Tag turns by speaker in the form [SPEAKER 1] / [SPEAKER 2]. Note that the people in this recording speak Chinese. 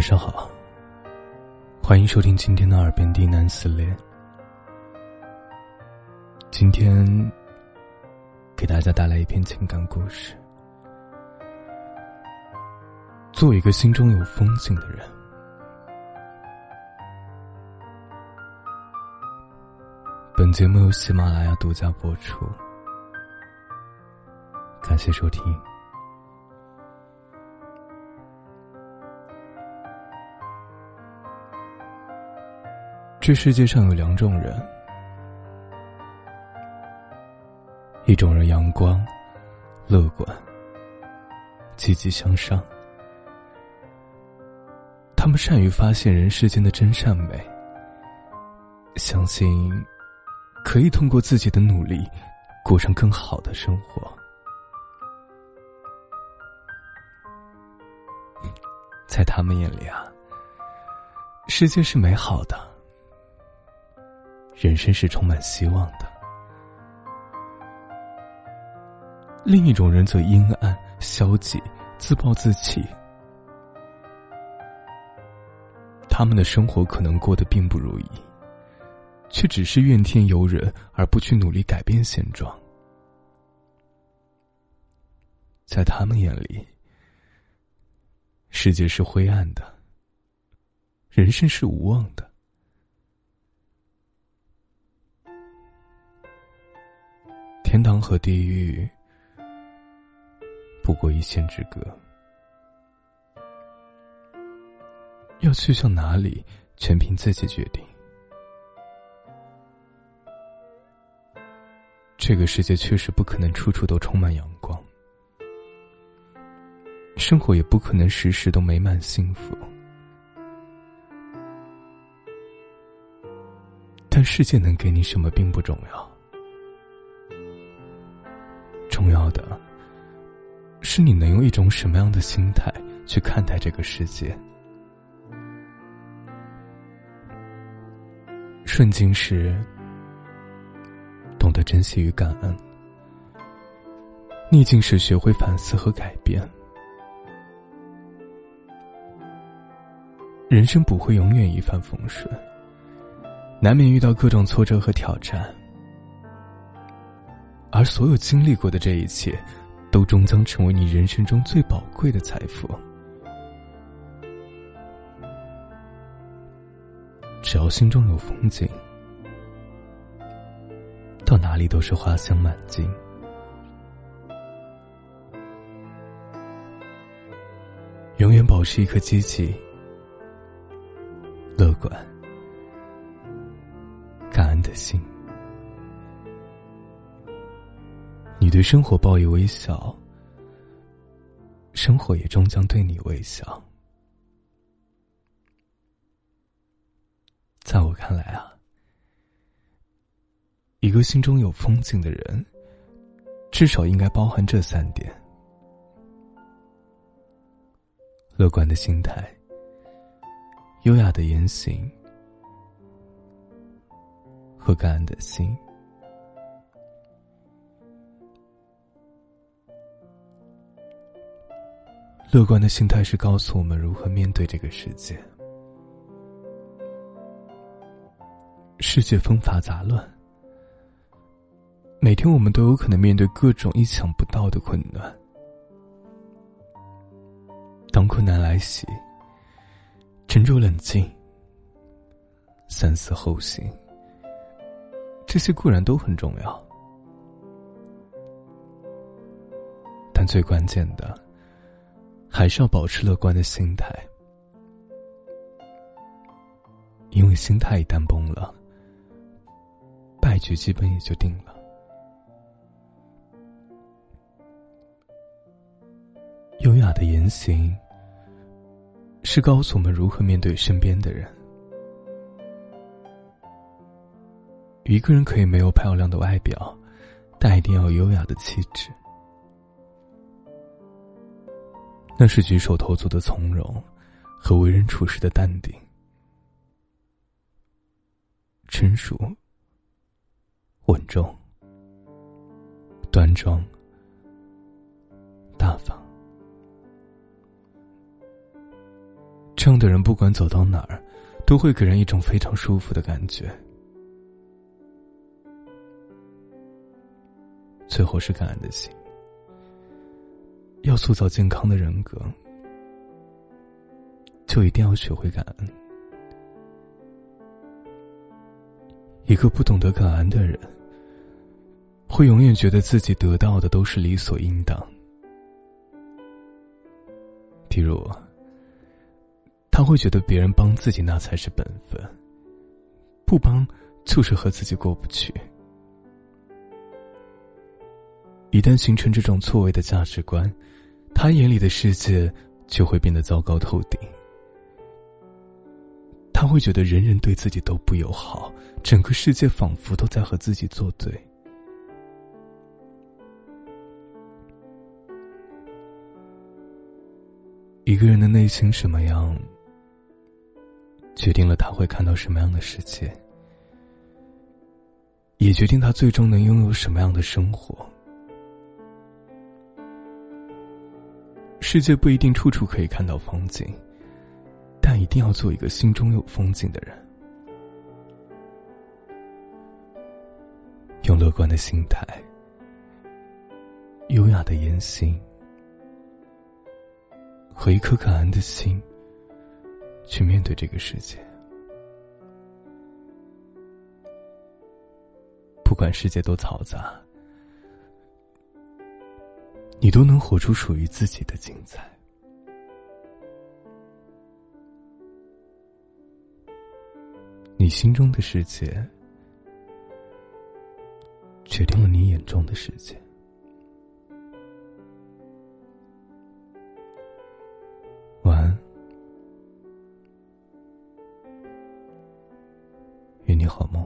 [SPEAKER 1] 晚上好，欢迎收听今天的耳边低喃撕裂。今天给大家带来一篇情感故事。做一个心中有风景的人。本节目由喜马拉雅独家播出，感谢收听。这世界上有两种人，一种人阳光、乐观、积极向上，他们善于发现人世间的真善美，相信可以通过自己的努力过上更好的生活。在他们眼里啊，世界是美好的。人生是充满希望的。另一种人则阴暗、消极、自暴自弃。他们的生活可能过得并不如意，却只是怨天尤人，而不去努力改变现状。在他们眼里，世界是灰暗的，人生是无望的。天堂和地狱不过一线之隔，要去向哪里，全凭自己决定。这个世界确实不可能处处都充满阳光，生活也不可能时时都美满幸福，但世界能给你什么并不重要。重要的，是你能用一种什么样的心态去看待这个世界。顺境时，懂得珍惜与感恩；逆境时，学会反思和改变。人生不会永远一帆风顺，难免遇到各种挫折和挑战。而所有经历过的这一切，都终将成为你人生中最宝贵的财富。只要心中有风景，到哪里都是花香满径。永远保持一颗积极、乐观、感恩的心。你对生活报以微笑，生活也终将对你微笑。在我看来啊，一个心中有风景的人，至少应该包含这三点：乐观的心态、优雅的言行和感恩的心。乐观的心态是告诉我们如何面对这个世界。世界纷繁杂乱，每天我们都有可能面对各种意想不到的困难。当困难来袭，沉着冷静，三思后行，这些固然都很重要，但最关键的。还是要保持乐观的心态，因为心态一旦崩了，败局基本也就定了。优雅的言行是告诉我们如何面对身边的人。一个人可以没有漂亮的外表，但一定要有优雅的气质。那是举手投足的从容，和为人处事的淡定、成熟、稳重、端庄、大方。这样的人不管走到哪儿，都会给人一种非常舒服的感觉。最后是感恩的心。要塑造健康的人格，就一定要学会感恩。一个不懂得感恩的人，会永远觉得自己得到的都是理所应当。比如，他会觉得别人帮自己那才是本分，不帮就是和自己过不去。一旦形成这种错位的价值观，他眼里的世界就会变得糟糕透顶。他会觉得人人对自己都不友好，整个世界仿佛都在和自己作对。一个人的内心什么样，决定了他会看到什么样的世界，也决定他最终能拥有什么样的生活。世界不一定处处可以看到风景，但一定要做一个心中有风景的人。用乐观的心态、优雅的言行和一颗感恩的心，去面对这个世界。不管世界多嘈杂。你都能活出属于自己的精彩。你心中的世界，决定了你眼中的世界。晚安，愿你好梦。